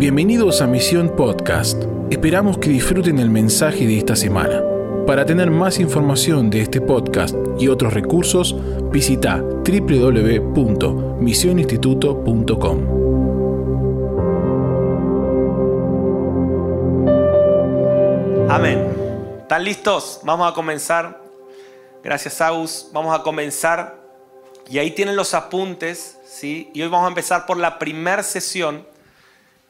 Bienvenidos a Misión Podcast. Esperamos que disfruten el mensaje de esta semana. Para tener más información de este podcast y otros recursos, visita www.misioninstituto.com. Amén. ¿Están listos? Vamos a comenzar. Gracias, Agus. Vamos a comenzar. Y ahí tienen los apuntes, ¿sí? Y hoy vamos a empezar por la primera sesión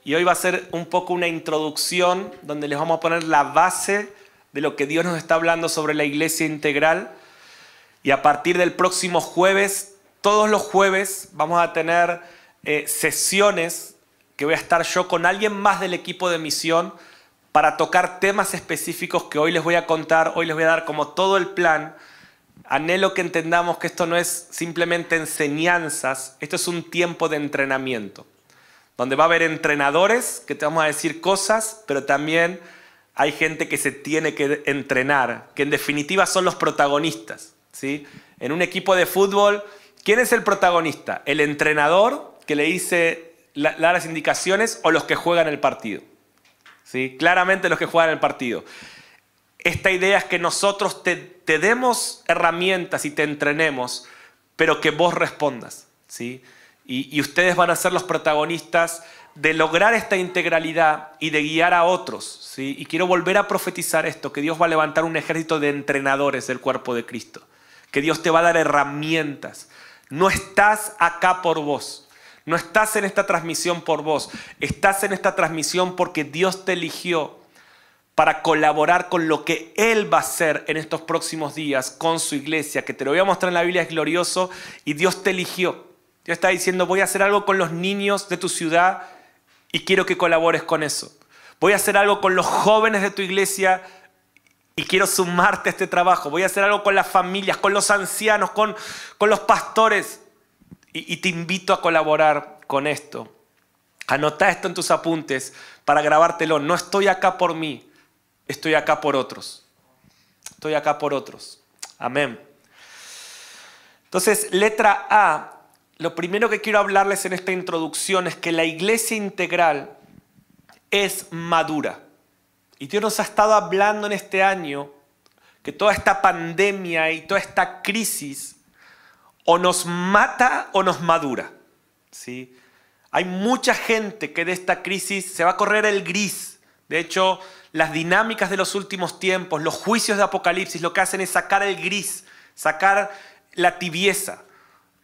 y hoy va a ser un poco una introducción donde les vamos a poner la base de lo que Dios nos está hablando sobre la iglesia integral. Y a partir del próximo jueves, todos los jueves, vamos a tener eh, sesiones que voy a estar yo con alguien más del equipo de misión para tocar temas específicos que hoy les voy a contar, hoy les voy a dar como todo el plan. Anhelo que entendamos que esto no es simplemente enseñanzas, esto es un tiempo de entrenamiento donde va a haber entrenadores que te vamos a decir cosas, pero también hay gente que se tiene que entrenar, que en definitiva son los protagonistas. ¿sí? En un equipo de fútbol, ¿quién es el protagonista? ¿El entrenador que le dice las indicaciones o los que juegan el partido? ¿Sí? Claramente los que juegan el partido. Esta idea es que nosotros te, te demos herramientas y te entrenemos, pero que vos respondas. ¿sí? Y, ustedes van a ser los protagonistas de lograr esta integralidad y de guiar a otros. ¿sí? Y quiero volver a profetizar esto, que Dios va a levantar un ejército de entrenadores del cuerpo de Cristo, que Dios te va a dar herramientas. No estás acá por vos, no estás en esta transmisión por vos, estás en esta transmisión porque Dios te eligió para colaborar con lo que Él va a hacer en estos próximos días con su iglesia, que te lo voy a mostrar en la Biblia, es glorioso, y Dios te eligió. Dios está diciendo, voy a hacer algo con los niños de tu ciudad y quiero que colabores con eso. Voy a hacer algo con los jóvenes de tu iglesia y quiero sumarte a este trabajo. Voy a hacer algo con las familias, con los ancianos, con, con los pastores. Y, y te invito a colaborar con esto. Anota esto en tus apuntes para grabártelo. No estoy acá por mí, estoy acá por otros. Estoy acá por otros. Amén. Entonces, letra A lo primero que quiero hablarles en esta introducción es que la iglesia integral es madura. Y Dios nos ha estado hablando en este año que toda esta pandemia y toda esta crisis o nos mata o nos madura. ¿sí? Hay mucha gente que de esta crisis se va a correr el gris. De hecho, las dinámicas de los últimos tiempos, los juicios de Apocalipsis, lo que hacen es sacar el gris, sacar la tibieza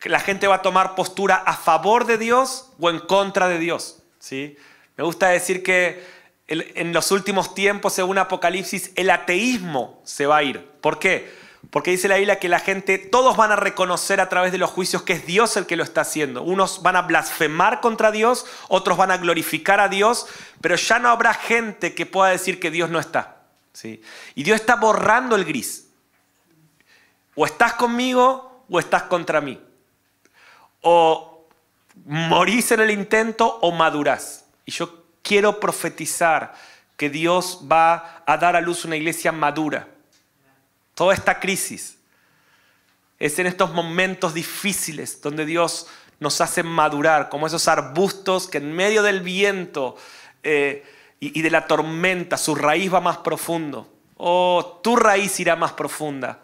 la gente va a tomar postura a favor de Dios o en contra de Dios. ¿sí? Me gusta decir que en los últimos tiempos, según Apocalipsis, el ateísmo se va a ir. ¿Por qué? Porque dice la Biblia que la gente, todos van a reconocer a través de los juicios que es Dios el que lo está haciendo. Unos van a blasfemar contra Dios, otros van a glorificar a Dios, pero ya no habrá gente que pueda decir que Dios no está. ¿sí? Y Dios está borrando el gris. O estás conmigo o estás contra mí o morís en el intento o madurás. Y yo quiero profetizar que Dios va a dar a luz una iglesia madura. Toda esta crisis es en estos momentos difíciles donde Dios nos hace madurar, como esos arbustos que en medio del viento eh, y, de la tormenta su raíz va más profundo. Oh, tu raíz irá más profunda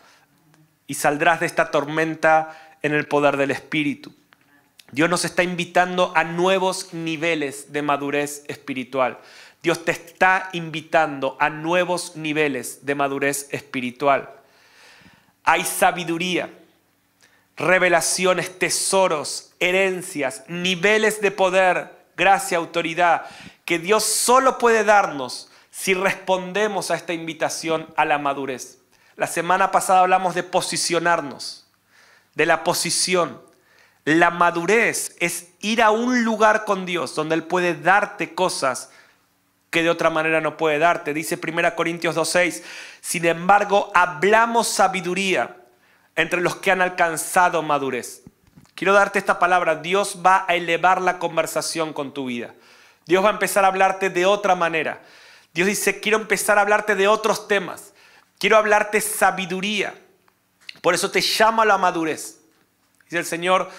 y saldrás de esta tormenta en el poder del Espíritu. Dios nos está invitando a nuevos niveles de madurez espiritual. Dios te está invitando a nuevos niveles de madurez espiritual. Hay sabiduría, revelaciones, tesoros, herencias, niveles de poder, gracia, autoridad, que Dios solo puede darnos si respondemos a esta invitación a la madurez. La semana pasada hablamos de posicionarnos, de la posición la madurez es ir a un lugar con Dios donde Él puede darte cosas que de otra manera no puede darte. Dice 1 Corintios 2.6, sin embargo, hablamos sabiduría entre los que han alcanzado madurez. Quiero darte esta palabra, Dios va a elevar la conversación con tu vida. Dios va a empezar a hablarte de otra manera. Dios dice, quiero empezar a hablarte de otros temas. Quiero hablarte sabiduría. Por eso te llamo a la madurez. Dice el Señor,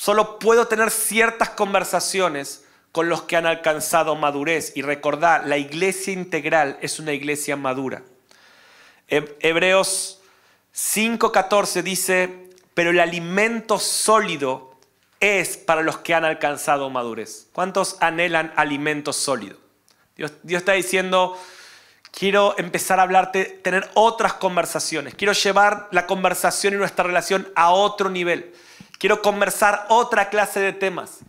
Solo puedo tener ciertas conversaciones con los que han alcanzado madurez. Y recordad, la iglesia integral es una iglesia madura. Hebreos 5.14 dice, pero el alimento sólido es para los que han alcanzado madurez. ¿Cuántos anhelan alimento sólido? Dios, Dios está diciendo, quiero empezar a hablarte, tener otras conversaciones. Quiero llevar la conversación y nuestra relación a otro nivel. Quiero conversar otra clase de temas.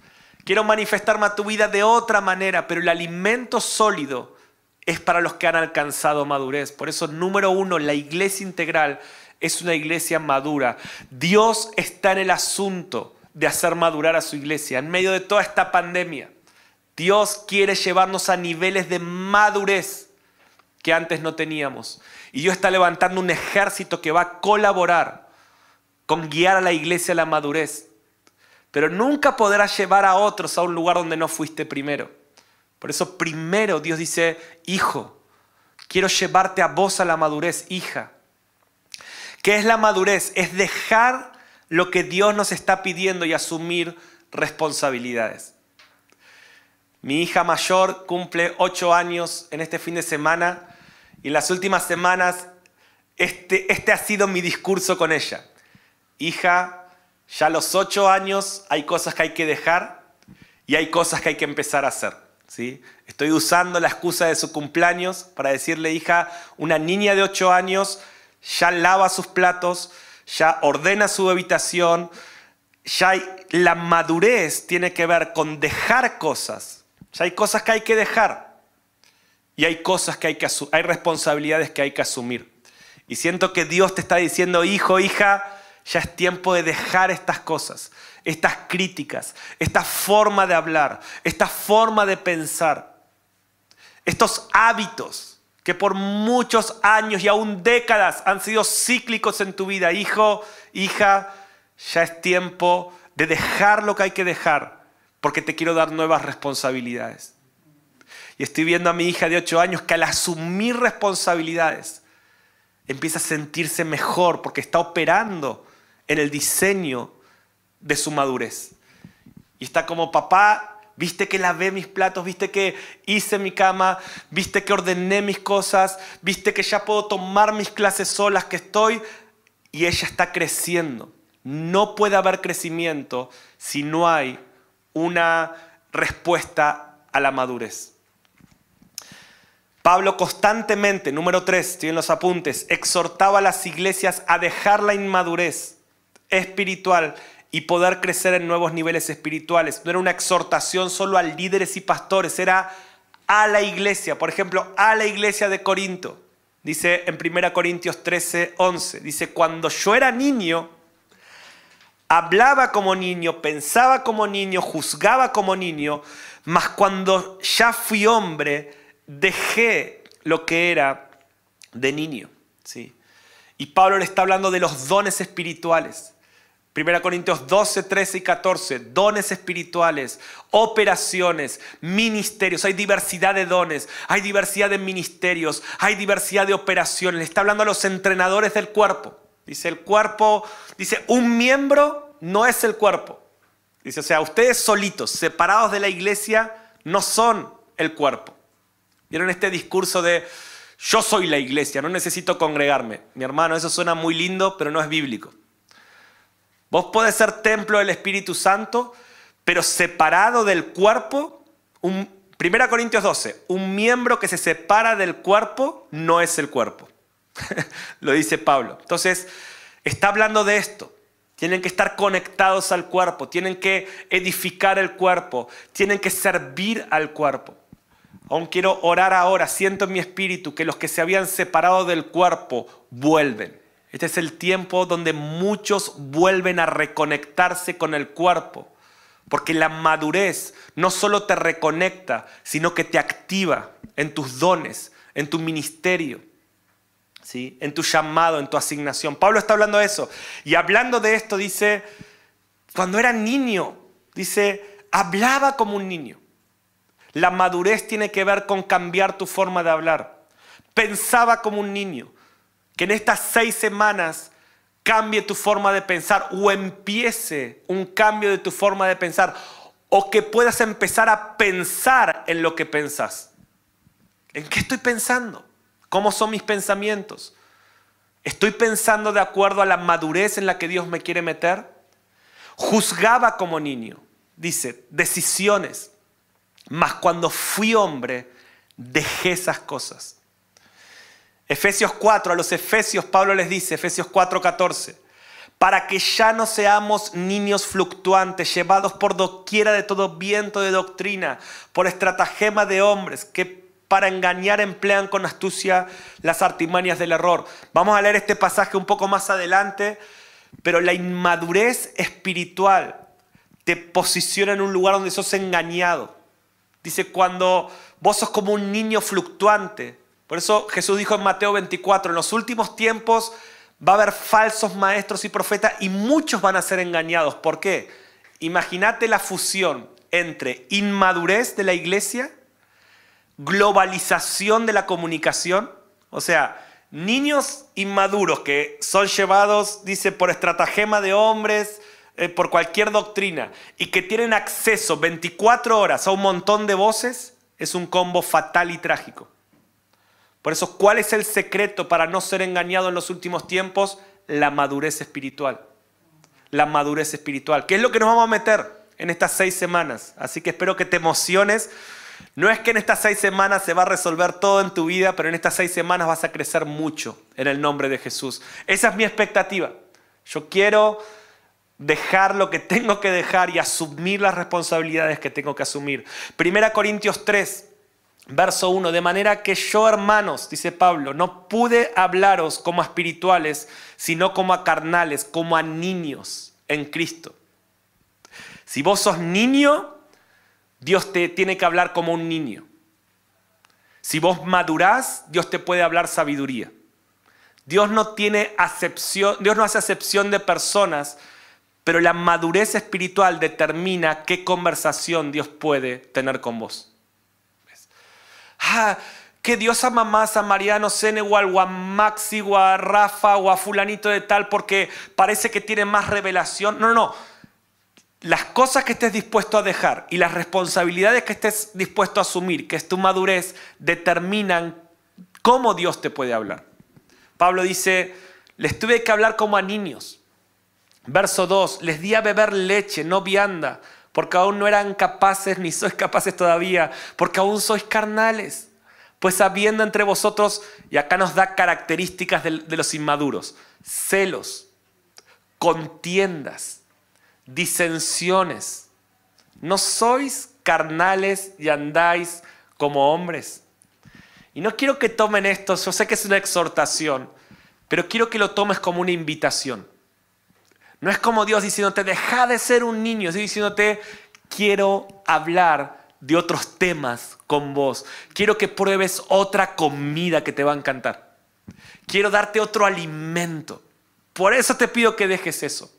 Quiero manifestarme a tu vida de otra manera, pero el alimento sólido es para los que han alcanzado madurez. Por eso, número uno, la iglesia integral es una iglesia madura. Dios está en el asunto de hacer madurar a su iglesia en medio de toda esta pandemia. Dios quiere llevarnos a niveles de madurez que antes no teníamos. Y Dios está levantando un ejército que va a colaborar con guiar a la iglesia a la madurez. Pero nunca podrás llevar a otros a un lugar donde no fuiste primero. Por eso primero Dios dice, hijo, quiero llevarte a vos a la madurez, hija. ¿Qué es la madurez? Es dejar lo que Dios nos está pidiendo y asumir responsabilidades. Mi hija mayor cumple ocho años en este fin de semana y en las últimas semanas este, este ha sido mi discurso con ella. Hija, ya a los ocho años hay cosas que hay que dejar y hay cosas que hay que empezar a hacer. Estoy usando la excusa de su cumpleaños para decirle, hija, una niña de 8 años ya lava sus platos, ya ordena su habitación, ya la madurez tiene que ver con dejar cosas. Ya hay cosas que hay que dejar y hay cosas que hay que hay responsabilidades que hay que asumir. Y siento que Dios te está diciendo, hijo, hija, ya es tiempo de dejar estas cosas estas críticas, esta forma de hablar, esta forma de pensar, estos hábitos que por muchos años y aún décadas han sido cíclicos en tu vida. Hijo, hija, ya es tiempo de dejar lo que hay que dejar porque te quiero dar nuevas responsabilidades. Y estoy viendo a mi hija de 8 años que al asumir responsabilidades empieza a sentirse mejor porque está operando en el diseño de su madurez. Y está como papá, viste que lavé mis platos, viste que hice mi cama, viste que ordené mis cosas, viste que ya puedo tomar mis clases solas, que estoy, y ella está creciendo. No puede haber crecimiento si no hay una respuesta a la madurez. Pablo constantemente, número 3, estoy en los apuntes, exhortaba a las iglesias a dejar la inmadurez espiritual y poder crecer en nuevos niveles espirituales. No era una exhortación solo a líderes y pastores, era a la iglesia. Por ejemplo, a la iglesia de Corinto. Dice en 1 Corintios 13, 11, dice, cuando yo era niño, hablaba como niño, pensaba como niño, juzgaba como niño, mas cuando ya fui hombre, dejé lo que era de niño. ¿sí? Y Pablo le está hablando de los dones espirituales. 1 Corintios 12, 13 y 14, dones espirituales, operaciones, ministerios, hay diversidad de dones, hay diversidad de ministerios, hay diversidad de operaciones. Le está hablando a los entrenadores del cuerpo. Dice el cuerpo, dice un miembro no es el cuerpo. Dice, o sea, ustedes solitos, separados de la iglesia, no son el cuerpo. ¿Vieron este discurso de yo soy la iglesia, no necesito congregarme? Mi hermano, eso suena muy lindo, pero no es bíblico. Vos podés ser templo del Espíritu Santo, pero separado del cuerpo. Un, 1 Corintios 12, un miembro que se separa del cuerpo no es el cuerpo. Lo dice Pablo. Entonces, está hablando de esto. Tienen que estar conectados al cuerpo, tienen que edificar el cuerpo, tienen que servir al cuerpo. Aún quiero orar ahora, siento en mi espíritu que los que se habían separado del cuerpo vuelven. Este es el tiempo donde muchos vuelven a reconectarse con el cuerpo. Porque la madurez no solo te reconecta, sino que te activa en tus dones, en tu ministerio, ¿sí? en tu llamado, en tu asignación. Pablo está hablando de eso. Y hablando de esto dice, cuando era niño, dice, hablaba como un niño. La madurez tiene que ver con cambiar tu forma de hablar. Pensaba como un niño que en estas seis semanas cambie tu forma de pensar o empiece un cambio de tu forma de pensar o que puedas empezar a pensar en lo que pensás. ¿En qué estoy pensando? ¿Cómo son mis pensamientos? ¿Estoy pensando de acuerdo a la madurez en la que Dios me quiere meter? Juzgaba como niño, dice, decisiones, mas cuando fui hombre, dejé esas cosas. Efesios 4, a los Efesios Pablo les dice, Efesios 4, 14, para que ya no seamos niños fluctuantes, llevados por doquiera de todo viento de doctrina, por estratagema de hombres que para engañar emplean con astucia las artimañas del error. Vamos a leer este pasaje un poco más adelante, pero la inmadurez espiritual te posiciona en un lugar donde sos engañado. Dice, cuando vos sos como un niño fluctuante. Por eso Jesús dijo en Mateo 24, en los últimos tiempos va a haber falsos maestros y profetas y muchos van a ser engañados. ¿Por qué? Imagínate la fusión entre inmadurez de la iglesia, globalización de la comunicación, o sea, niños inmaduros que son llevados, dice, por estratagema de hombres, eh, por cualquier doctrina, y que tienen acceso 24 horas a un montón de voces, es un combo fatal y trágico. Por eso, ¿cuál es el secreto para no ser engañado en los últimos tiempos? La madurez espiritual. La madurez espiritual. ¿Qué es lo que nos vamos a meter en estas seis semanas? Así que espero que te emociones. No es que en estas seis semanas se va a resolver todo en tu vida, pero en estas seis semanas vas a crecer mucho en el nombre de Jesús. Esa es mi expectativa. Yo quiero dejar lo que tengo que dejar y asumir las responsabilidades que tengo que asumir. Primera Corintios 3, Verso 1, de manera que yo, hermanos, dice Pablo, no pude hablaros como a espirituales, sino como a carnales, como a niños en Cristo. Si vos sos niño, Dios te tiene que hablar como un niño. Si vos madurás, Dios te puede hablar sabiduría. Dios no tiene acepción, Dios no hace acepción de personas, pero la madurez espiritual determina qué conversación Dios puede tener con vos ah, que Dios ama más a Mariano Senegal o a Maxi o a Rafa o a fulanito de tal porque parece que tiene más revelación. No, no, no. Las cosas que estés dispuesto a dejar y las responsabilidades que estés dispuesto a asumir, que es tu madurez, determinan cómo Dios te puede hablar. Pablo dice, les tuve que hablar como a niños. Verso 2, les di a beber leche, no vianda porque aún no eran capaces ni sois capaces todavía, porque aún sois carnales. Pues habiendo entre vosotros, y acá nos da características de, de los inmaduros, celos, contiendas, disensiones. No sois carnales y andáis como hombres. Y no quiero que tomen esto, yo sé que es una exhortación, pero quiero que lo tomes como una invitación. No es como Dios diciéndote, deja de ser un niño, estoy diciéndote, quiero hablar de otros temas con vos. Quiero que pruebes otra comida que te va a encantar. Quiero darte otro alimento. Por eso te pido que dejes eso.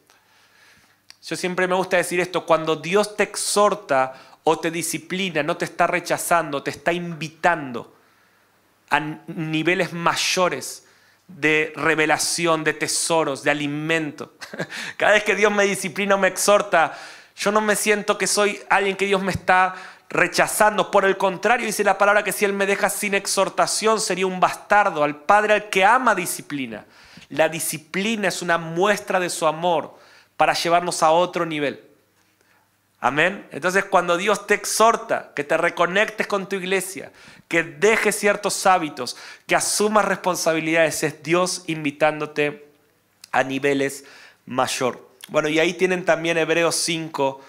Yo siempre me gusta decir esto, cuando Dios te exhorta o te disciplina, no te está rechazando, te está invitando a niveles mayores de revelación, de tesoros, de alimento. Cada vez que Dios me disciplina o me exhorta, yo no me siento que soy alguien que Dios me está rechazando. Por el contrario, dice la palabra que si Él me deja sin exhortación sería un bastardo, al Padre al que ama disciplina. La disciplina es una muestra de su amor para llevarnos a otro nivel. Amén. Entonces cuando Dios te exhorta que te reconectes con tu iglesia, que dejes ciertos hábitos, que asumas responsabilidades, es Dios invitándote a niveles mayor. Bueno, y ahí tienen también Hebreos 5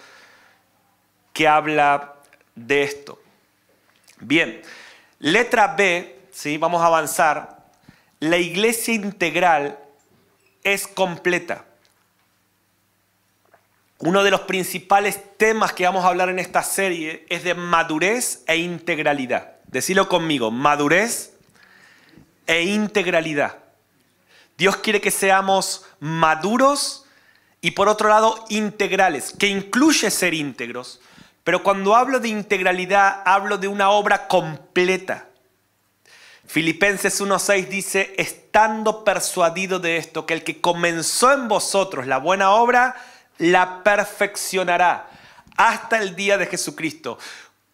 que habla de esto. Bien, letra B, ¿sí? vamos a avanzar. La iglesia integral es completa. Uno de los principales temas que vamos a hablar en esta serie es de madurez e integralidad. Decilo conmigo, madurez e integralidad. Dios quiere que seamos maduros y por otro lado integrales, que incluye ser íntegros. Pero cuando hablo de integralidad, hablo de una obra completa. Filipenses 1.6 dice, estando persuadido de esto, que el que comenzó en vosotros la buena obra, la perfeccionará hasta el día de Jesucristo.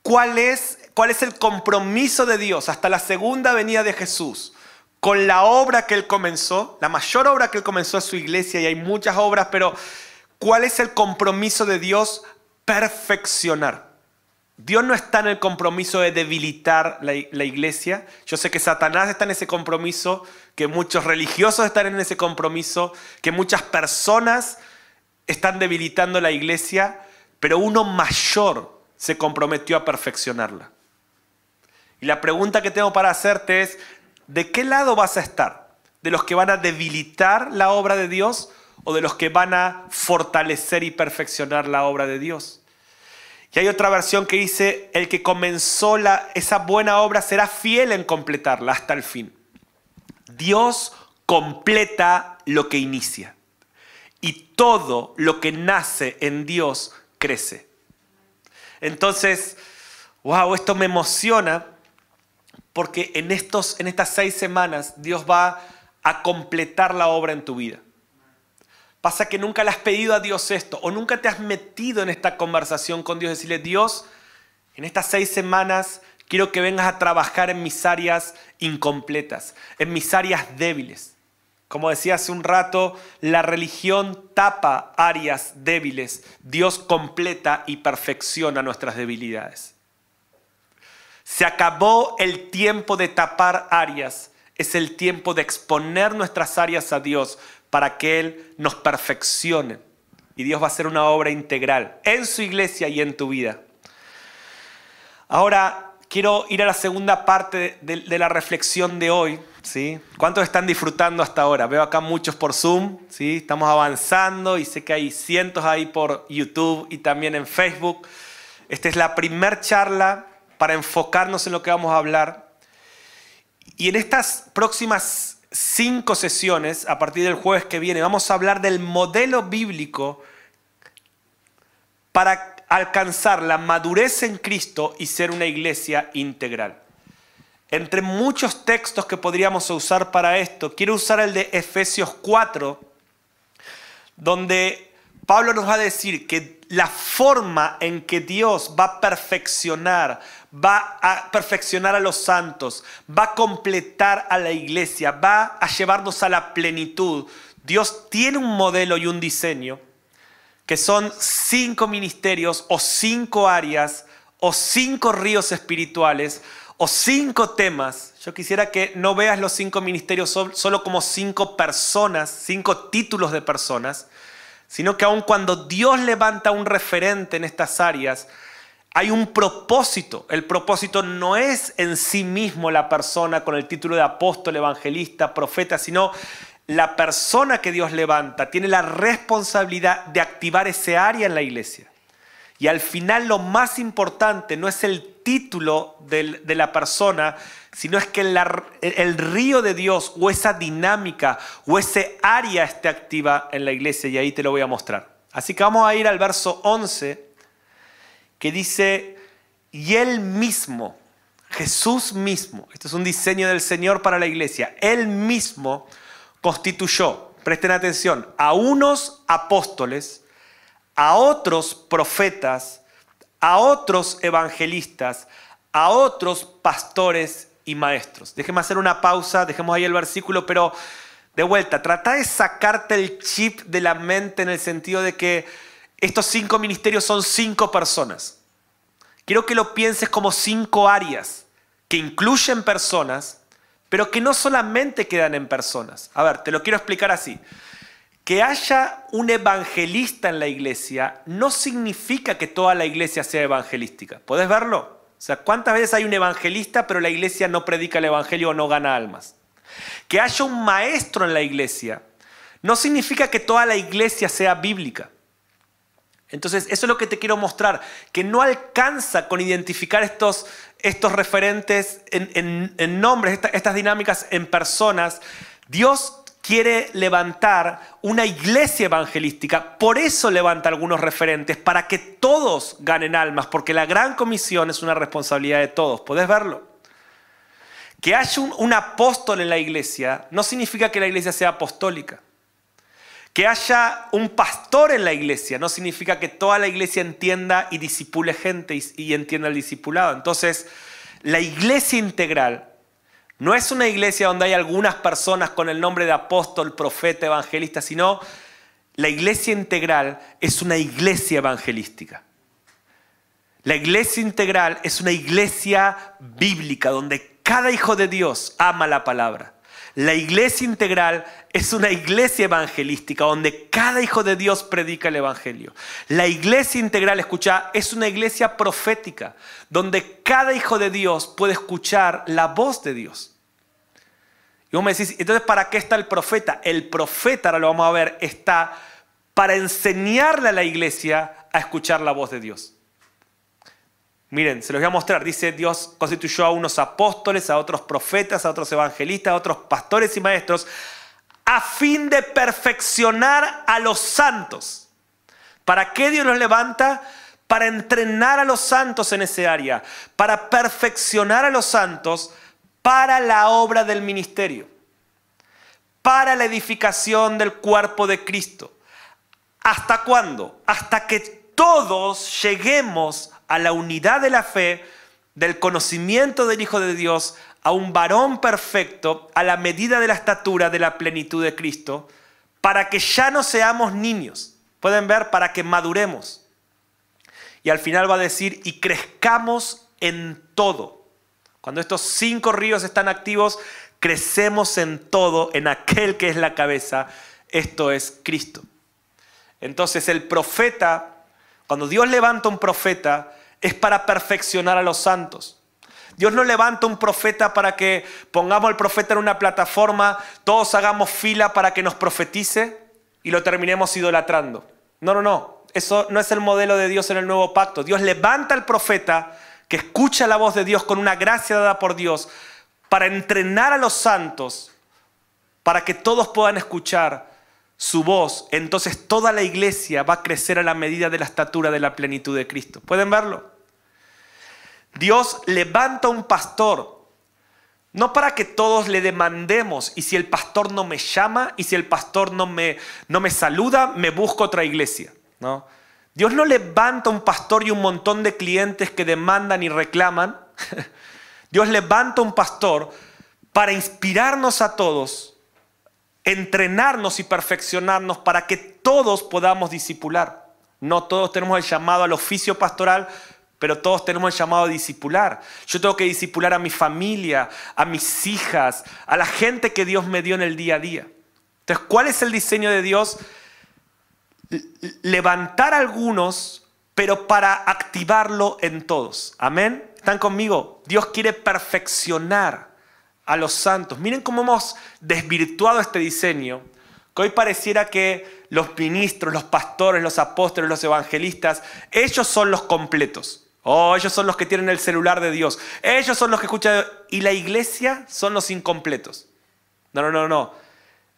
¿Cuál es, ¿Cuál es el compromiso de Dios hasta la segunda venida de Jesús? Con la obra que Él comenzó, la mayor obra que Él comenzó es su iglesia y hay muchas obras, pero ¿cuál es el compromiso de Dios? Perfeccionar. Dios no está en el compromiso de debilitar la, la, iglesia. Yo sé que Satanás está en ese compromiso, que muchos religiosos están en ese compromiso, que muchas personas están debilitando la iglesia, pero uno mayor se comprometió a perfeccionarla. Y la pregunta que tengo para hacerte es, ¿de qué lado vas a estar? ¿De los que van a debilitar la obra de Dios o de los que van a fortalecer y perfeccionar la obra de Dios? Y hay otra versión que dice, el que comenzó la, esa buena obra será fiel en completarla hasta el fin. Dios completa lo que inicia. Y todo lo que nace en Dios crece. Entonces, wow, esto me emociona porque en, estos, en estas seis semanas Dios va a completar la obra en tu vida. Pasa que nunca le has pedido a Dios esto o nunca te has metido en esta conversación con Dios. Decirle, Dios, en estas seis semanas quiero que vengas a trabajar en mis áreas incompletas, en mis áreas débiles. Como decía hace un rato, la religión tapa áreas débiles. Dios completa y perfecciona nuestras debilidades. Se acabó el tiempo de tapar áreas. Es el tiempo de exponer nuestras áreas a Dios para que Él nos perfeccione. Y Dios va a hacer una obra integral en su iglesia y en tu vida. Ahora, quiero ir a la segunda parte de, la reflexión de hoy. ¿Cuántos están disfrutando hasta ahora? Veo acá muchos por Zoom, ¿sí? estamos avanzando y sé que hay cientos ahí por YouTube y también en Facebook. Esta es la primera charla para enfocarnos en lo que vamos a hablar. Y en estas próximas cinco sesiones, a partir del jueves que viene, vamos a hablar del modelo bíblico para alcanzar la madurez en Cristo y ser una iglesia integral. Entre muchos textos que podríamos usar para esto, quiero usar el de Efesios 4, donde Pablo nos va a decir que la forma en que Dios va a perfeccionar, va a perfeccionar a los santos, va a completar a la iglesia, va a llevarnos a la plenitud. Dios tiene un modelo y un diseño que son cinco ministerios o cinco áreas o cinco ríos espirituales o cinco temas. Yo quisiera que no veas los cinco ministerios solo como cinco personas, cinco títulos de personas, sino que aun cuando Dios levanta un referente en estas áreas, hay un propósito. El propósito no es en sí mismo la persona con el título de apóstol, evangelista, profeta, sino la persona que Dios levanta tiene la responsabilidad de activar ese área en la iglesia. Y al final lo más importante no es el título de la persona, sino es que el río de Dios o esa dinámica o ese área esté activa en la iglesia y ahí te lo voy a mostrar. Así que vamos a ir al verso 11 que dice, y él mismo, Jesús mismo, esto es un diseño del Señor para la iglesia, él mismo constituyó, presten atención, a unos apóstoles, a otros profetas, a otros evangelistas, a otros pastores y maestros. Déjeme hacer una pausa, dejemos ahí el versículo, pero de vuelta, trata de sacarte el chip de la mente en el sentido de que estos cinco ministerios son cinco personas. Quiero que lo pienses como cinco áreas que incluyen personas pero que no solamente quedan en personas. A ver, te lo quiero explicar así. Que haya un evangelista en la iglesia no significa que toda la iglesia sea evangelística. ¿Puedes verlo? O sea, ¿cuántas veces hay un evangelista pero la iglesia no predica el evangelio o no gana almas? Que haya un maestro en la iglesia no significa que toda la iglesia sea bíblica. Entonces, eso es lo que te quiero mostrar, que no alcanza con identificar estos, estos referentes en, nombres, estas dinámicas en personas. Dios quiere levantar una iglesia evangelística, por eso levanta algunos referentes, para que todos ganen almas, porque la gran comisión es una responsabilidad de todos. ¿Puedes verlo? Que haya un apóstol en la iglesia no significa que la iglesia sea apostólica. Que haya un pastor en la iglesia no significa que toda la iglesia entienda y disipule gente y, y entienda el discipulado. Entonces, la iglesia integral no es una iglesia donde hay algunas personas con el nombre de apóstol, profeta, evangelista, sino la iglesia integral es una iglesia evangelística. La iglesia integral es una iglesia bíblica donde cada hijo de Dios ama la palabra. La iglesia integral es una iglesia evangelística donde cada hijo de Dios predica el evangelio. La iglesia integral, escucha, es una iglesia profética donde cada hijo de Dios puede escuchar la voz de Dios. Y vos me decís, entonces, ¿para qué está el profeta? El profeta, ahora lo vamos a ver, está para enseñarle a la iglesia a escuchar la voz de Dios. Miren, se los voy a mostrar. Dice, Dios constituyó a unos apóstoles, a otros profetas, a otros evangelistas, a otros pastores y maestros, a fin de perfeccionar a los santos. ¿Para qué Dios los levanta? Para entrenar a los santos en ese área, para perfeccionar a los santos para la obra del ministerio, para la edificación del cuerpo de Cristo. ¿Hasta cuándo? Hasta que todos lleguemos a la unidad de la fe, del conocimiento del Hijo de Dios, a un varón perfecto, a la medida de la estatura de la plenitud de Cristo, para que ya no seamos niños. Pueden ver, para que maduremos. Y al final va a decir, y crezcamos en todo. Cuando estos cinco ríos están activos, crecemos en todo, en aquel que es la cabeza. Esto es Cristo. Entonces el profeta, cuando Dios levanta un profeta, es para perfeccionar a los santos. Dios no levanta un profeta para que pongamos al profeta en una plataforma, todos hagamos fila para que nos profetice y lo terminemos idolatrando. No, no, no. Eso no es el modelo de Dios en el nuevo pacto. Dios levanta al profeta que escucha la voz de Dios con una gracia dada por Dios para entrenar a los santos, para que todos puedan escuchar su voz, entonces toda la iglesia va a crecer a la medida de la estatura de la plenitud de Cristo. ¿Pueden verlo? Dios levanta un pastor, no para que todos le demandemos, y si el pastor no me llama, y si el pastor no me, no me saluda, me busco otra iglesia. ¿no? Dios no levanta un pastor y un montón de clientes que demandan y reclaman. Dios levanta un pastor para inspirarnos a todos entrenarnos y perfeccionarnos para que todos podamos discipular. No todos tenemos el llamado al oficio pastoral, pero todos tenemos el llamado a discipular. Yo tengo que discipular a mi familia, a mis hijas, a la gente que Dios me dio en el día a día. Entonces, ¿cuál es el diseño de Dios? Levantar algunos, pero para activarlo en todos. Amén. ¿Están conmigo? Dios quiere perfeccionar a los santos. Miren cómo hemos desvirtuado este diseño, que hoy pareciera que los ministros, los pastores, los apóstoles, los evangelistas, ellos son los completos. Oh, ellos son los que tienen el celular de Dios. Ellos son los que escuchan. Y la iglesia son los incompletos. No, no, no, no.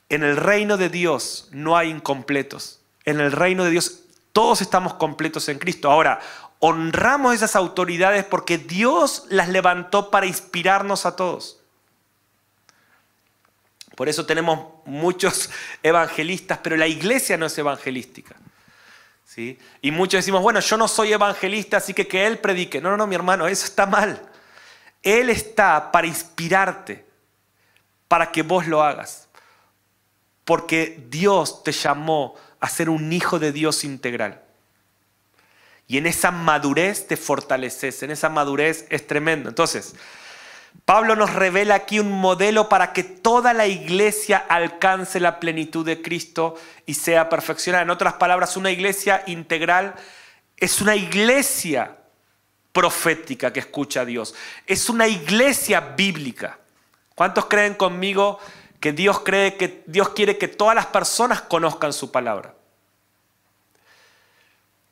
En el reino de Dios no hay incompletos. En el reino de Dios todos estamos completos en Cristo. Ahora, honramos esas autoridades porque Dios las levantó para inspirarnos a todos. Por eso tenemos muchos evangelistas, pero la iglesia no es evangelística. ¿sí? Y muchos decimos, bueno, yo no soy evangelista, así que que Él predique. No, no, no, mi hermano, eso está mal. Él está para inspirarte, para que vos lo hagas. Porque Dios te llamó a ser un hijo de Dios integral. Y en esa madurez te fortaleces, en esa madurez es tremendo. Entonces, Pablo nos revela aquí un modelo para que toda la iglesia alcance la plenitud de Cristo y sea perfeccionada. En otras palabras, una iglesia integral es una iglesia profética que escucha a Dios. Es una iglesia bíblica. ¿Cuántos creen conmigo que Dios cree que Dios quiere que todas las personas conozcan su palabra?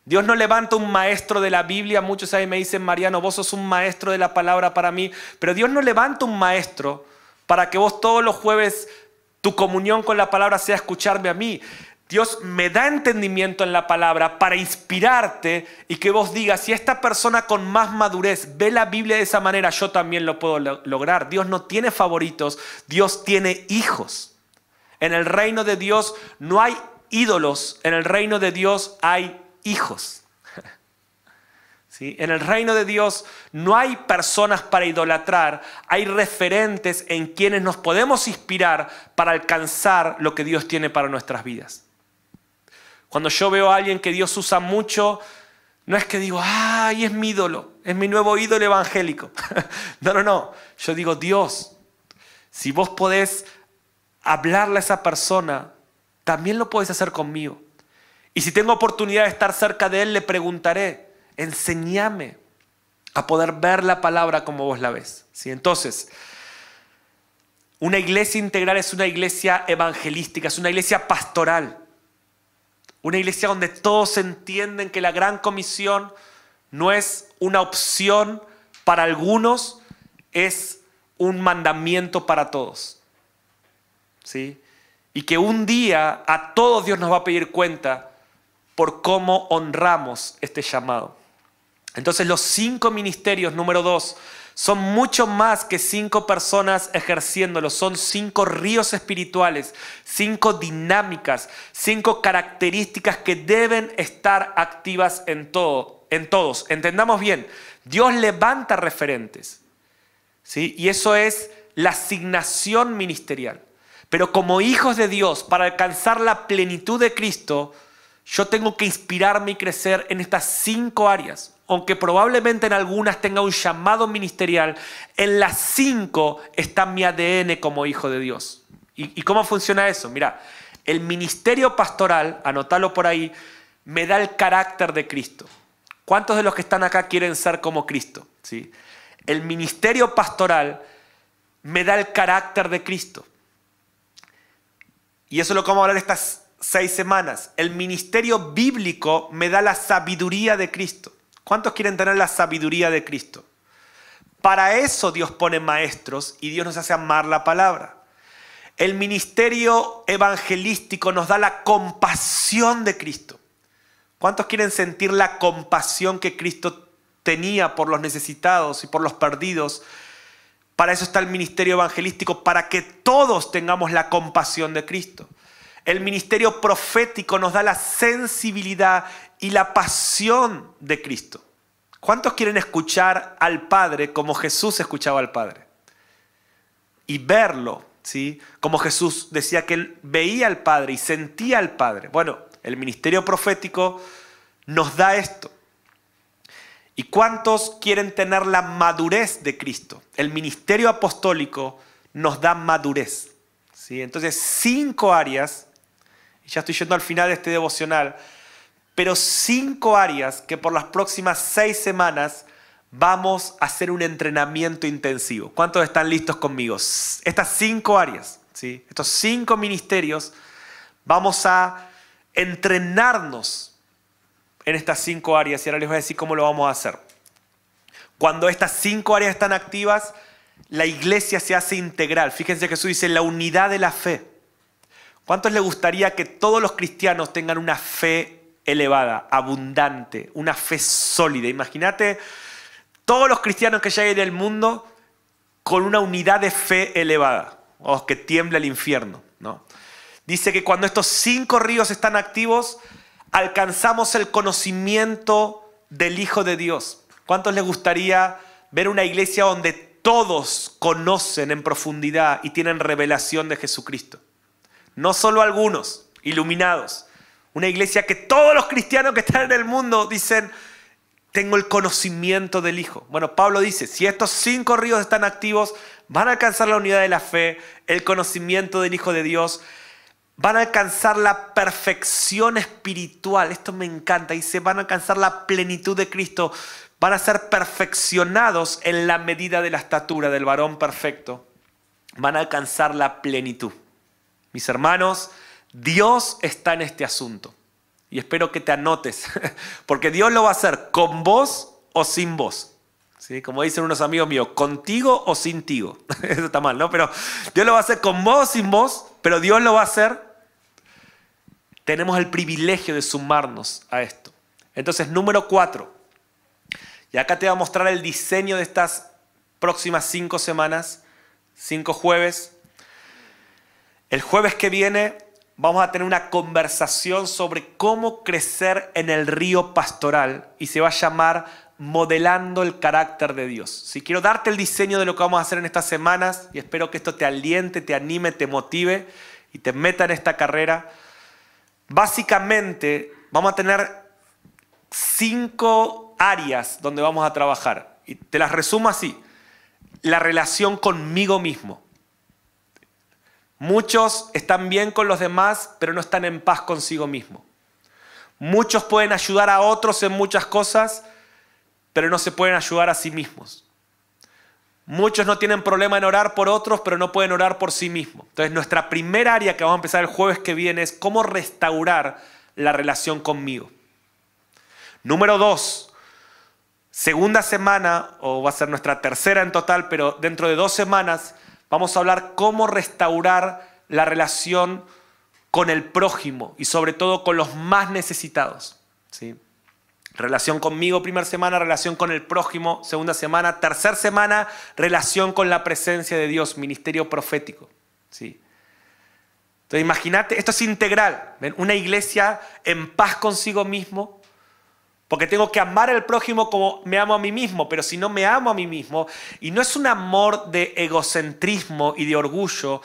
Dios no levanta un maestro de la Biblia, muchos ahí me dicen, Mariano, vos sos un maestro de la palabra para mí, pero Dios no levanta un maestro para que vos todos los jueves tu comunión con la palabra sea escucharme a mí. Dios me da entendimiento en la palabra para inspirarte y que vos digas, si esta persona con más madurez ve la Biblia de esa manera, yo también lo puedo lograr. Dios no tiene favoritos, Dios tiene hijos. En el reino de Dios no hay ídolos, en el reino de Dios hay hijos. ¿Sí? En el reino de Dios no hay personas para idolatrar, hay referentes en quienes nos podemos inspirar para alcanzar lo que Dios tiene para nuestras vidas. Cuando yo veo a alguien que Dios usa mucho, no es que digo, ay, es mi ídolo, es mi nuevo ídolo evangélico. no, no, no. Yo digo, Dios, si vos podés hablarle a esa persona, también lo podés hacer conmigo. Y si tengo oportunidad de estar cerca de Él, le preguntaré, enséñame a poder ver la palabra como vos la ves. ¿Sí? Entonces, una iglesia integral es una iglesia evangelística, es una iglesia pastoral. Una iglesia donde todos entienden que la gran comisión no es una opción para algunos, es un mandamiento para todos. ¿Sí? Y que un día a todos Dios nos va a pedir cuenta por cómo honramos este llamado. Entonces los cinco ministerios, número dos, son mucho más que cinco personas ejerciéndolo, son cinco ríos espirituales, cinco dinámicas, cinco características que deben estar activas en todo, en todos. Entendamos bien, Dios levanta referentes. ¿sí? Y eso es la asignación ministerial. Pero como hijos de Dios, para alcanzar la plenitud de Cristo, yo tengo que inspirarme y crecer en estas cinco áreas aunque probablemente en algunas tenga un llamado ministerial, en las cinco está mi ADN como hijo de Dios. ¿Y, cómo funciona eso? Mira, el ministerio pastoral, anótalo por ahí, me da el carácter de Cristo. ¿Cuántos de los que están acá quieren ser como Cristo? ¿Sí? El ministerio pastoral me da el carácter de Cristo. Y eso es lo que vamos a hablar estas seis semanas. El ministerio bíblico me da la sabiduría de Cristo. ¿Cuántos quieren tener la sabiduría de Cristo? Para eso Dios pone maestros y Dios nos hace amar la palabra. El ministerio evangelístico nos da la compasión de Cristo. ¿Cuántos quieren sentir la compasión que Cristo tenía por los necesitados y por los perdidos? Para eso está el ministerio evangelístico, para que todos tengamos la compasión de Cristo. El ministerio profético nos da la sensibilidad y la pasión de Cristo. ¿Cuántos quieren escuchar al Padre como Jesús escuchaba al Padre? Y verlo, ¿sí? Como Jesús decía que él veía al Padre y sentía al Padre. Bueno, el ministerio profético nos da esto. ¿Y cuántos quieren tener la madurez de Cristo? El ministerio apostólico nos da madurez. ¿sí? Entonces, cinco áreas, ya estoy yendo al final de este devocional, pero cinco áreas que por las próximas seis semanas vamos a hacer un entrenamiento intensivo. ¿Cuántos están listos conmigo? Estas cinco áreas, ¿sí? estos cinco ministerios, vamos a entrenarnos en estas cinco áreas y ahora les voy a decir cómo lo vamos a hacer. Cuando estas cinco áreas están activas, la iglesia se hace integral. Fíjense que Jesús dice la unidad de la fe. ¿Cuántos les gustaría que todos los cristianos tengan una fe elevada, abundante, una fe sólida. Imagínate todos los cristianos que ya hay en el mundo con una unidad de fe elevada, o oh, que tiembla el infierno. ¿no? Dice que cuando estos cinco ríos están activos, alcanzamos el conocimiento del Hijo de Dios. ¿Cuántos les gustaría ver una iglesia donde todos conocen en profundidad y tienen revelación de Jesucristo? No solo algunos iluminados, una iglesia que todos los cristianos que están en el mundo dicen, tengo el conocimiento del Hijo. Bueno, Pablo dice, si estos cinco ríos están activos, van a alcanzar la unidad de la fe, el conocimiento del Hijo de Dios, van a alcanzar la perfección espiritual. Esto me encanta. Dice, van a alcanzar la plenitud de Cristo, van a ser perfeccionados en la medida de la estatura del varón perfecto. Van a alcanzar la plenitud. Mis hermanos, Dios está en este asunto. Y espero que te anotes, porque Dios lo va a hacer con vos o sin vos. ¿Sí? Como dicen unos amigos míos, contigo o sin tigo. Eso está mal, ¿no? Pero Dios lo va a hacer con vos o sin vos, pero Dios lo va a hacer. Tenemos el privilegio de sumarnos a esto. Entonces, número cuatro. Y acá te voy a mostrar el diseño de estas próximas cinco semanas, cinco jueves. El jueves que viene vamos a tener una conversación sobre cómo crecer en el río pastoral y se va a llamar modelando el carácter de Dios. Si quiero darte el diseño de lo que vamos a hacer en estas semanas y espero que esto te aliente, te anime, te motive y te meta en esta carrera. Básicamente vamos a tener cinco áreas donde vamos a trabajar y te las resumo así. La relación conmigo mismo. Muchos están bien con los demás, pero no están en paz consigo mismo. Muchos pueden ayudar a otros en muchas cosas, pero no se pueden ayudar a sí mismos. Muchos no tienen problema en orar por otros, pero no pueden orar por sí mismos. Entonces, nuestra primera área que vamos a empezar el jueves que viene es cómo restaurar la relación conmigo. Número dos, segunda semana, o va a ser nuestra tercera en total, pero dentro de dos semanas vamos a hablar cómo restaurar la relación con el prójimo y sobre todo con los más necesitados. ¿sí? Relación conmigo, primera semana, relación con el prójimo, segunda semana, tercera semana, relación con la presencia de Dios, ministerio profético. ¿sí? Entonces imagínate, esto es integral, una iglesia en paz consigo mismo, porque tengo que amar al prójimo como me amo a mí mismo, pero si no me amo a mí mismo, y no es un amor de egocentrismo y de orgullo,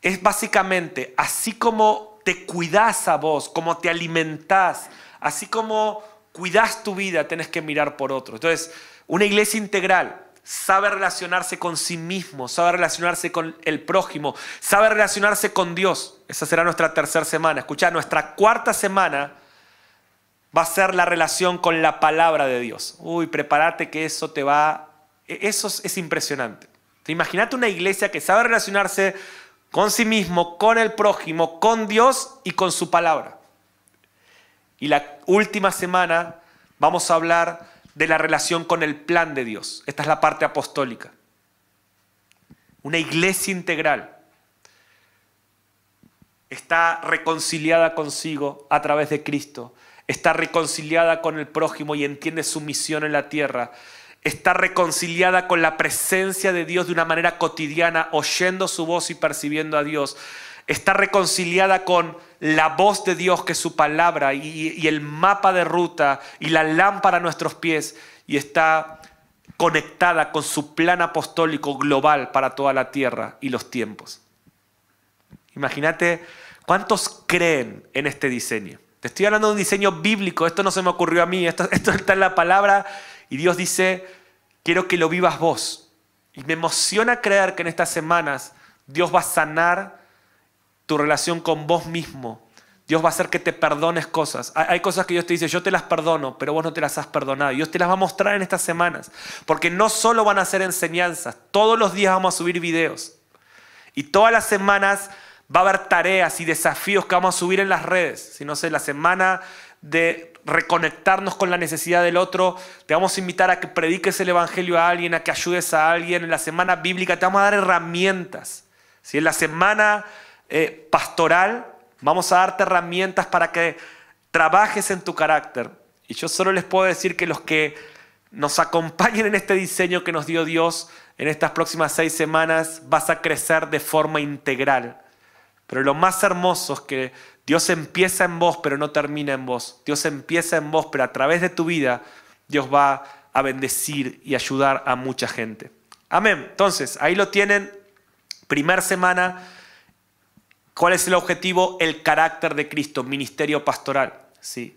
es básicamente así como te cuidas a vos, como te alimentás, así como cuidas tu vida, tenés que mirar por otro. Entonces, una iglesia integral sabe relacionarse con sí mismo, sabe relacionarse con el prójimo, sabe relacionarse con Dios. Esa será nuestra tercera semana. Escucha, nuestra cuarta semana va a ser la relación con la palabra de Dios. Uy, prepárate que eso te va... E-, eso es, impresionante. Imagínate una iglesia que sabe relacionarse con sí mismo, con el prójimo, con Dios y con su palabra. Y la última semana vamos a hablar de la relación con el plan de Dios. Esta es la parte apostólica. Una iglesia integral está reconciliada consigo a través de Cristo está reconciliada con el prójimo y entiende su misión en la tierra, está reconciliada con la presencia de Dios de una manera cotidiana, oyendo su voz y percibiendo a Dios, está reconciliada con la voz de Dios que es su palabra y, el mapa de ruta y la lámpara a nuestros pies y está conectada con su plan apostólico global para toda la tierra y los tiempos. Imagínate cuántos creen en este diseño. Te estoy hablando de un diseño bíblico, esto no se me ocurrió a mí, esto, está en la palabra y Dios dice, quiero que lo vivas vos. Y me emociona creer que en estas semanas Dios va a sanar tu relación con vos mismo. Dios va a hacer que te perdones cosas. Hay cosas que Dios te dice, yo te las perdono, pero vos no te las has perdonado. Dios te las va a mostrar en estas semanas. Porque no solo van a ser enseñanzas, todos los días vamos a subir videos. Y todas las semanas Va a haber tareas y desafíos que vamos a subir en las redes. Si no sé, la semana de reconectarnos con la necesidad del otro, te vamos a invitar a que prediques el Evangelio a alguien, a que ayudes a alguien. En la semana bíblica te vamos a dar herramientas. Si en la semana eh, pastoral vamos a darte herramientas para que trabajes en tu carácter. Y yo solo les puedo decir que los que nos acompañen en este diseño que nos dio Dios en estas próximas seis semanas, vas a crecer de forma integral. Pero lo más hermoso es que Dios empieza en vos, pero no termina en vos. Dios empieza en vos, pero a través de tu vida Dios va a bendecir y ayudar a mucha gente. Amén. Entonces, ahí lo tienen. Primer semana. ¿Cuál es el objetivo? El carácter de Cristo, ministerio pastoral. Sí.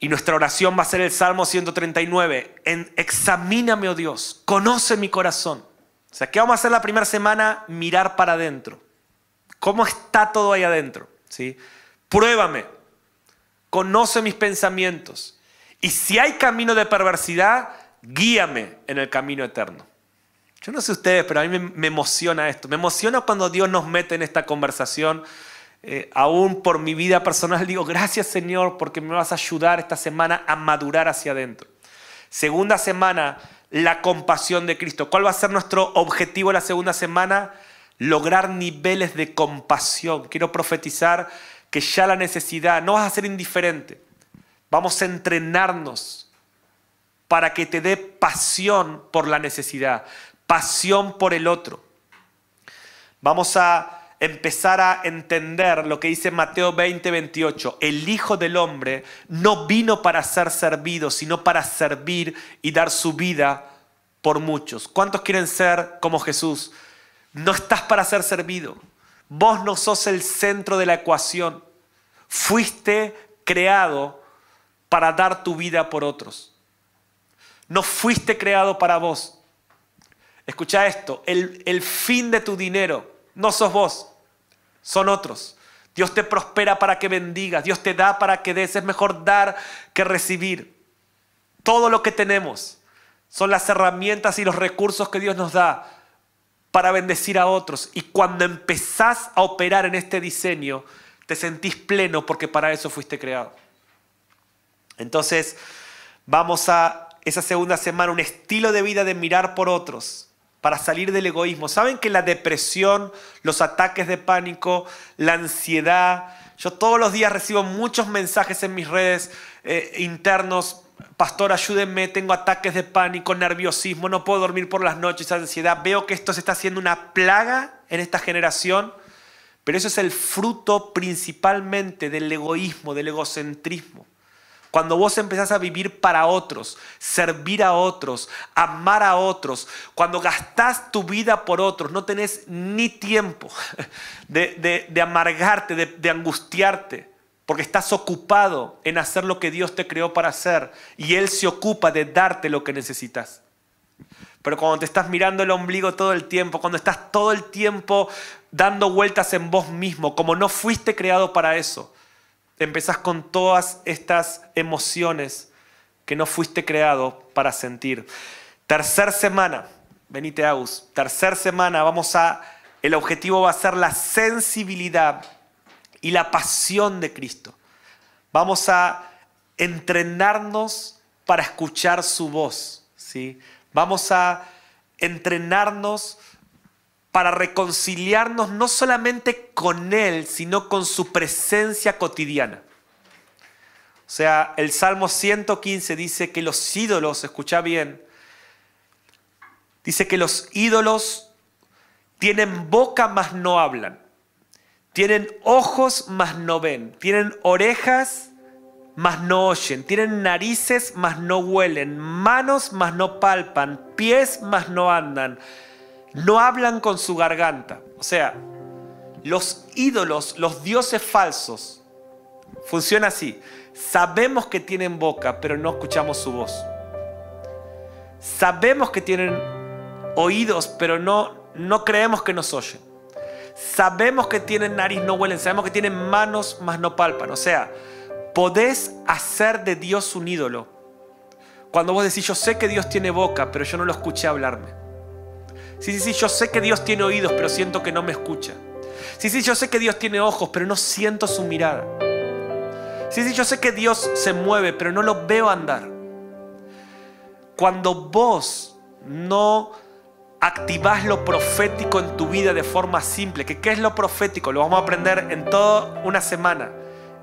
Y nuestra oración va a ser el Salmo 139. En, examíname, oh Dios, conoce mi corazón o sea, ¿qué vamos a hacer la primera semana? Mirar para adentro. ¿Cómo está todo ahí adentro? ¿Sí? Pruébame. Conoce mis pensamientos. Y si hay camino de perversidad, guíame en el camino eterno. Yo no sé ustedes, pero a mí me, emociona esto. Me emociona cuando Dios nos mete en esta conversación. Eh, aún por mi vida personal digo, gracias Señor porque me vas a ayudar esta semana a madurar hacia adentro. Segunda semana, la compasión de Cristo. ¿Cuál va a ser nuestro objetivo la segunda semana? Lograr niveles de compasión. Quiero profetizar que ya la necesidad no vas a ser indiferente. Vamos a entrenarnos para que te dé pasión por la necesidad, pasión por el otro. Vamos a empezar a entender lo que dice Mateo 20, 28. El Hijo del Hombre no vino para ser servido, sino para servir y dar su vida por muchos. ¿Cuántos quieren ser como Jesús? No estás para ser servido. Vos no sos el centro de la ecuación. Fuiste creado para dar tu vida por otros. No fuiste creado para vos. Escucha esto, el, el fin de tu dinero no sos vos, son otros. Dios te prospera para que bendigas, Dios te da para que des. Es mejor dar que recibir. Todo lo que tenemos son las herramientas y los recursos que Dios nos da para bendecir a otros. Y cuando empezás a operar en este diseño, te sentís pleno porque para eso fuiste creado. Entonces, vamos a esa segunda semana, un estilo de vida de mirar por otros para salir del egoísmo. ¿Saben que la depresión, los ataques de pánico, la ansiedad, yo todos los días recibo muchos mensajes en mis redes eh, internos, pastor, ayúdenme, tengo ataques de pánico, nerviosismo, no puedo dormir por las noches, ansiedad, veo que esto se está haciendo una plaga en esta generación, pero eso es el fruto principalmente del egoísmo, del egocentrismo. Cuando vos empezás a vivir para otros, servir a otros, amar a otros, cuando gastás tu vida por otros, no tenés ni tiempo de, amargarte, de, de angustiarte, porque estás ocupado en hacer lo que Dios te creó para hacer y Él se ocupa de darte lo que necesitas. Pero cuando te estás mirando el ombligo todo el tiempo, cuando estás todo el tiempo dando vueltas en vos mismo, como no fuiste creado para eso, empezás con todas estas emociones que no fuiste creado para sentir. Tercer semana, venite Agus, tercer semana vamos a, el objetivo va a ser la sensibilidad y la pasión de Cristo. Vamos a entrenarnos para escuchar su voz, ¿sí? Vamos a entrenarnos para reconciliarnos no solamente con Él, sino con su presencia cotidiana. O sea, el Salmo 115 dice que los ídolos, escucha bien, dice que los ídolos tienen boca mas no hablan, tienen ojos mas no ven, tienen orejas mas no oyen, tienen narices mas no huelen, manos mas no palpan, pies mas no andan no hablan con su garganta. O sea, los ídolos, los dioses falsos, funciona así. Sabemos que tienen boca, pero no escuchamos su voz. Sabemos que tienen oídos, pero no, no creemos que nos oyen. Sabemos que tienen nariz, no huelen. Sabemos que tienen manos, mas no palpan. O sea, podés hacer de Dios un ídolo. Cuando vos decís, yo sé que Dios tiene boca, pero yo no lo escuché hablarme. Sí, sí, sí, yo sé que Dios tiene oídos, pero siento que no me escucha. Sí, sí, yo sé que Dios tiene ojos, pero no siento su mirada. Sí, sí, yo sé que Dios se mueve, pero no lo veo andar. Cuando vos no activás lo profético en tu vida de forma simple, que qué es lo profético, lo vamos a aprender en toda una semana,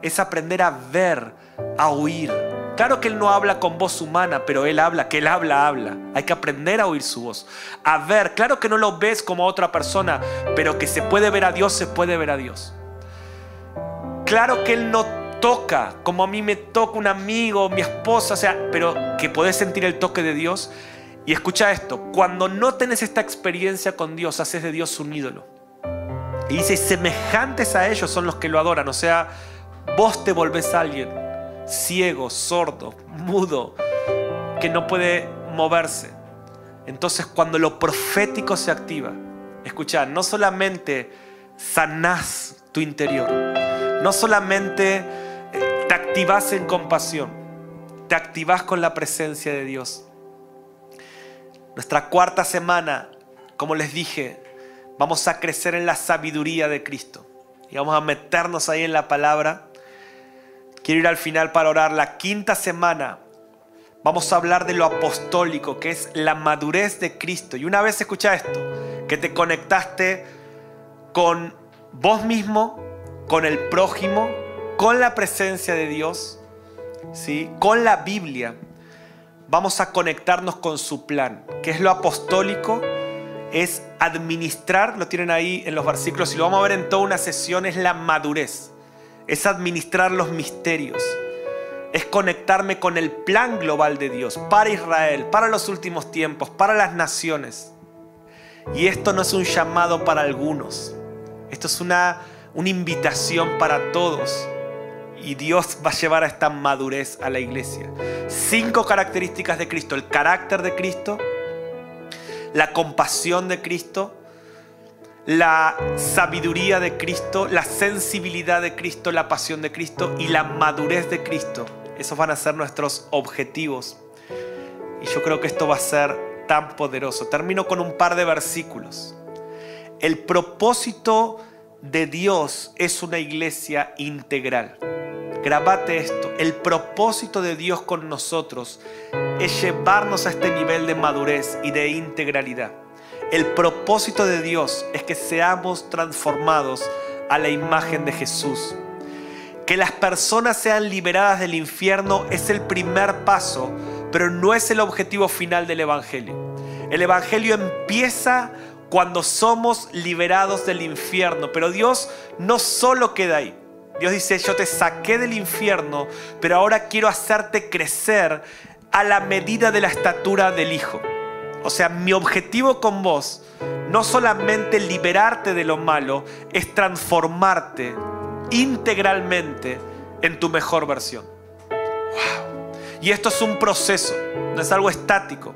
es aprender a ver, a oír, Claro que Él no habla con voz humana, pero Él habla, que Él habla, habla. Hay que aprender a oír su voz. A ver, claro que no lo ves como otra persona, pero que se puede ver a Dios, se puede ver a Dios. Claro que Él no toca como a mí me toca un amigo, mi esposa, o sea, pero que puedes sentir el toque de Dios. Y escucha esto, cuando no tenés esta experiencia con Dios, haces de Dios un ídolo. Y dice, semejantes a ellos son los que lo adoran, o sea, vos te volvés a alguien ciego, sordo, mudo, que no puede moverse. Entonces cuando lo profético se activa, escucha, no solamente sanás tu interior, no solamente eh, te activas en compasión, te activas con la presencia de Dios. Nuestra cuarta semana, como les dije, vamos a crecer en la sabiduría de Cristo y vamos a meternos ahí en la palabra Quiero ir al final para orar. La quinta semana vamos a hablar de lo apostólico, que es la madurez de Cristo. Y una vez escucha esto, que te conectaste con vos mismo, con el prójimo, con la presencia de Dios, ¿sí? con la Biblia, vamos a conectarnos con su plan, que es lo apostólico, es administrar, lo tienen ahí en los versículos y lo vamos a ver en toda una sesión, es la madurez, es administrar los misterios, es conectarme con el plan global de Dios para Israel, para los últimos tiempos, para las naciones. Y esto no es un llamado para algunos, esto es una, una invitación para todos. Y Dios va a llevar a esta madurez a la iglesia. Cinco características de Cristo. El carácter de Cristo, la compasión de Cristo, la sabiduría de Cristo, la sensibilidad de Cristo, la pasión de Cristo y la madurez de Cristo. Esos van a ser nuestros objetivos. Y yo creo que esto va a ser tan poderoso. Termino con un par de versículos. El propósito de Dios es una iglesia integral. Grabate esto, el propósito de Dios con nosotros es llevarnos a este nivel de madurez y de integralidad. El propósito de Dios es que seamos transformados a la imagen de Jesús. Que las personas sean liberadas del infierno es el primer paso, pero no es el objetivo final del Evangelio. El Evangelio empieza cuando somos liberados del infierno, pero Dios no solo queda ahí. Dios dice, yo te saqué del infierno, pero ahora quiero hacerte crecer a la medida de la estatura del Hijo. O sea, mi objetivo con vos, no solamente liberarte de lo malo, es transformarte integralmente en tu mejor versión. Y esto es un proceso, no es algo estático.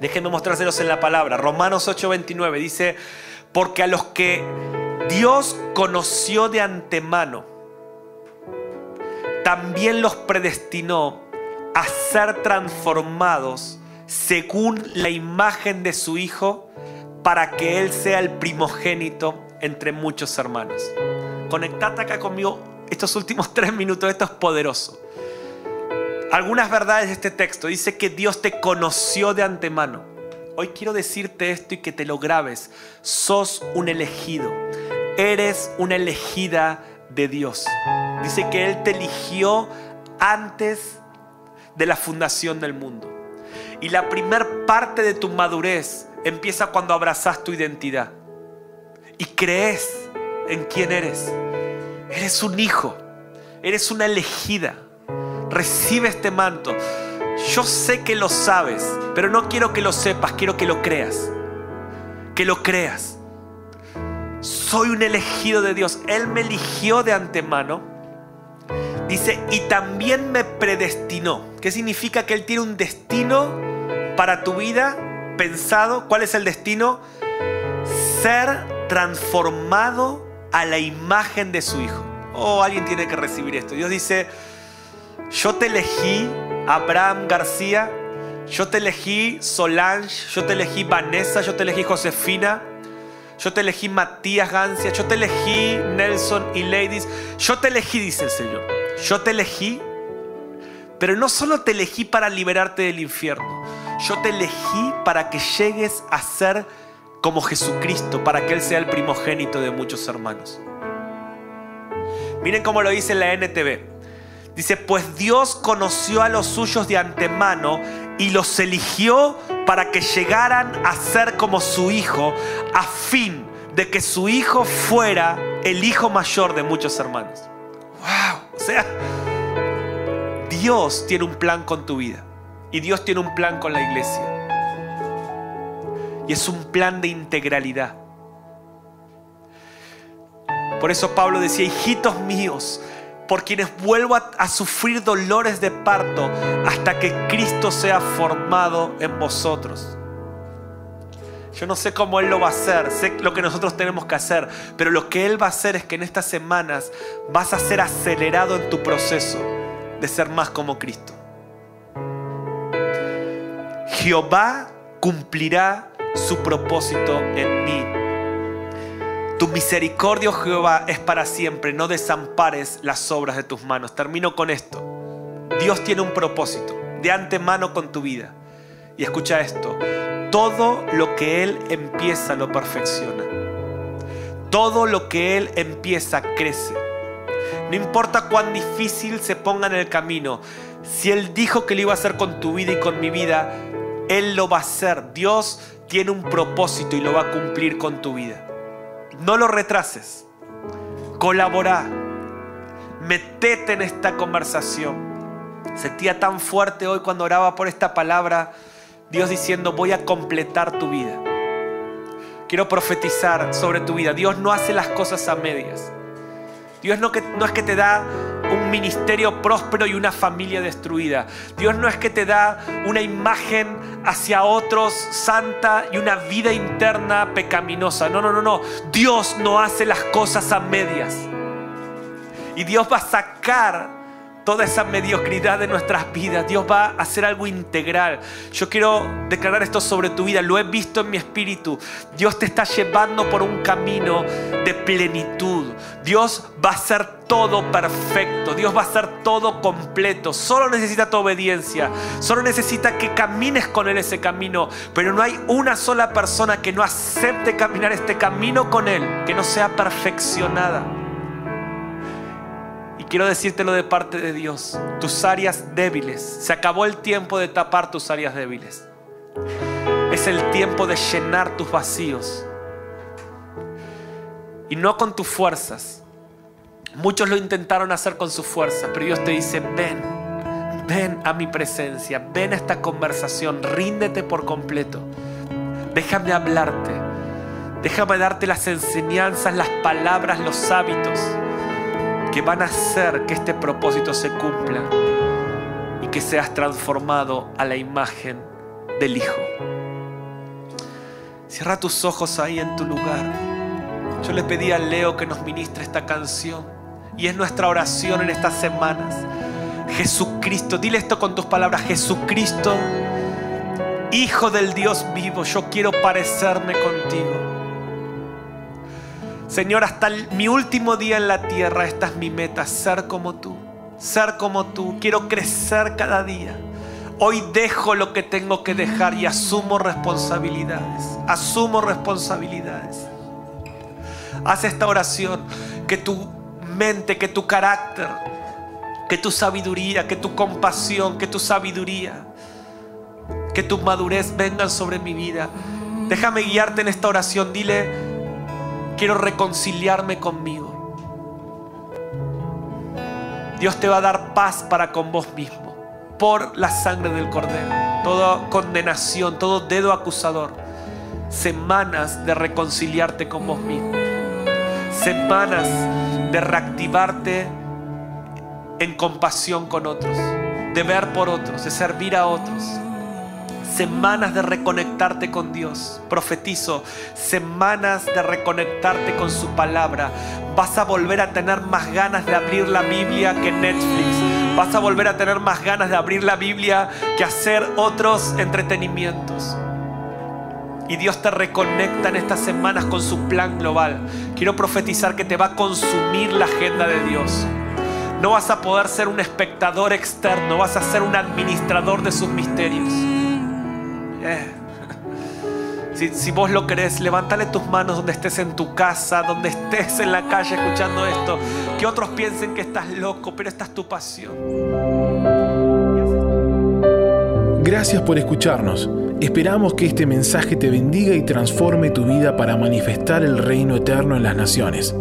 Déjenme mostrárselos en la palabra. Romanos 8:29 dice, porque a los que Dios conoció de antemano, también los predestinó a ser transformados según la imagen de su Hijo, para que Él sea el primogénito entre muchos hermanos. Conectate acá conmigo estos últimos tres minutos, esto es poderoso. Algunas verdades de este texto dice que Dios te conoció de antemano. Hoy quiero decirte esto y que te lo grabes. Sos un elegido. Eres una elegida de Dios. Dice que Él te eligió antes de la fundación del mundo. Y la primer parte de tu madurez empieza cuando abrazas tu identidad y crees en quién eres. Eres un hijo, eres una elegida. Recibe este manto. Yo sé que lo sabes, pero no quiero que lo sepas, quiero que lo creas. Que lo creas soy un elegido de Dios. Él me eligió de antemano. Dice, y también me predestinó. ¿Qué significa que Él tiene un destino para tu vida pensado? ¿Cuál es el destino? Ser transformado a la imagen de su Hijo. Oh, alguien tiene que recibir esto. Dios dice, yo te elegí, Abraham García, yo te elegí Solange, yo te elegí Vanessa, yo te elegí Josefina yo te elegí Matías Gancia, yo te elegí Nelson y Ladies, yo te elegí, dice el Señor. Yo te elegí, pero no solo te elegí para liberarte del infierno, yo te elegí para que llegues a ser como Jesucristo, para que Él sea el primogénito de muchos hermanos. Miren cómo lo dice la NTV. Dice, pues Dios conoció a los suyos de antemano y los eligió para que llegaran a ser como su hijo, a fin de que su hijo fuera el hijo mayor de muchos hermanos. ¡Wow! O sea, Dios tiene un plan con tu vida y Dios tiene un plan con la iglesia. Y es un plan de integralidad. Por eso Pablo decía, hijitos míos, por quienes vuelvo a, sufrir dolores de parto hasta que Cristo sea formado en vosotros. Yo no sé cómo Él lo va a hacer, sé lo que nosotros tenemos que hacer, pero lo que Él va a hacer es que en estas semanas vas a ser acelerado en tu proceso de ser más como Cristo. Jehová cumplirá su propósito en mí tu misericordia, oh Jehová, es para siempre. No desampares las obras de tus manos. Termino con esto. Dios tiene un propósito de antemano con tu vida. Y escucha esto. Todo lo que Él empieza lo perfecciona. Todo lo que Él empieza crece. No importa cuán difícil se ponga en el camino. Si Él dijo que lo iba a hacer con tu vida y con mi vida, Él lo va a hacer. Dios tiene un propósito y lo va a cumplir con tu vida. No lo retrases. Colabora. Metete en esta conversación. Sentía tan fuerte hoy cuando oraba por esta palabra. Dios diciendo, voy a completar tu vida. Quiero profetizar sobre tu vida. Dios no hace las cosas a medias. Dios no, es que te da un ministerio próspero y una familia destruida. Dios no es que te da una imagen hacia otros santa y una vida interna pecaminosa. No, no, no, no. Dios no hace las cosas a medias. Y Dios va a sacar toda esa mediocridad de nuestras vidas. Dios va a hacer algo integral. Yo quiero declarar esto sobre tu vida. Lo he visto en mi espíritu. Dios te está llevando por un camino de plenitud. Dios va a hacer todo perfecto. Dios va a hacer todo completo. Solo necesita tu obediencia. Solo necesita que camines con Él ese camino. Pero no hay una sola persona que no acepte caminar este camino con Él, que no sea perfeccionada quiero decírtelo de parte de Dios. Tus áreas débiles. Se acabó el tiempo de tapar tus áreas débiles. Es el tiempo de llenar tus vacíos. Y no con tus fuerzas. Muchos lo intentaron hacer con sus fuerzas, pero Dios te dice, ven, ven a mi presencia, ven a esta conversación, ríndete por completo. Déjame hablarte. Déjame darte las enseñanzas, las palabras, los hábitos que van a hacer que este propósito se cumpla y que seas transformado a la imagen del Hijo. Cierra tus ojos ahí en tu lugar. Yo le pedí a Leo que nos ministre esta canción y es nuestra oración en estas semanas. Jesucristo, dile esto con tus palabras, Jesucristo, Hijo del Dios vivo, yo quiero parecerme contigo. Señor, hasta mi último día en la tierra, esta es mi meta, ser como tú, ser como tú. Quiero crecer cada día. Hoy dejo lo que tengo que dejar y asumo responsabilidades. Asumo responsabilidades. Haz esta oración, que tu mente, que tu carácter, que tu sabiduría, que tu compasión, que tu sabiduría, que tu madurez vengan sobre mi vida. Déjame guiarte en esta oración. Dile, Quiero reconciliarme conmigo. Dios te va a dar paz para con vos mismo por la sangre del cordero. Toda condenación, todo dedo acusador. Semanas de reconciliarte con vos mismo. Semanas de reactivarte en compasión con otros, de ver por otros, de servir a otros semanas de reconectarte con Dios. Profetizo, semanas de reconectarte con su palabra. Vas a volver a tener más ganas de abrir la Biblia que Netflix. Vas a volver a tener más ganas de abrir la Biblia que hacer otros entretenimientos. Y Dios te reconecta en estas semanas con su plan global. Quiero profetizar que te va a consumir la agenda de Dios. No vas a poder ser un espectador externo, vas a ser un administrador de sus misterios. Eh. Si, vos lo querés, levántale tus manos donde estés en tu casa, donde estés en la calle escuchando esto. Que otros piensen que estás loco, pero esta es tu pasión. Gracias por escucharnos. Esperamos que este mensaje te bendiga y transforme tu vida para manifestar el reino eterno en las naciones.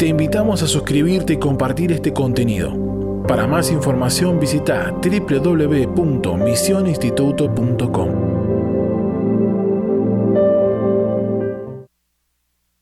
Te invitamos a suscribirte y compartir este contenido. Para más información visita www.misioninstituto.com.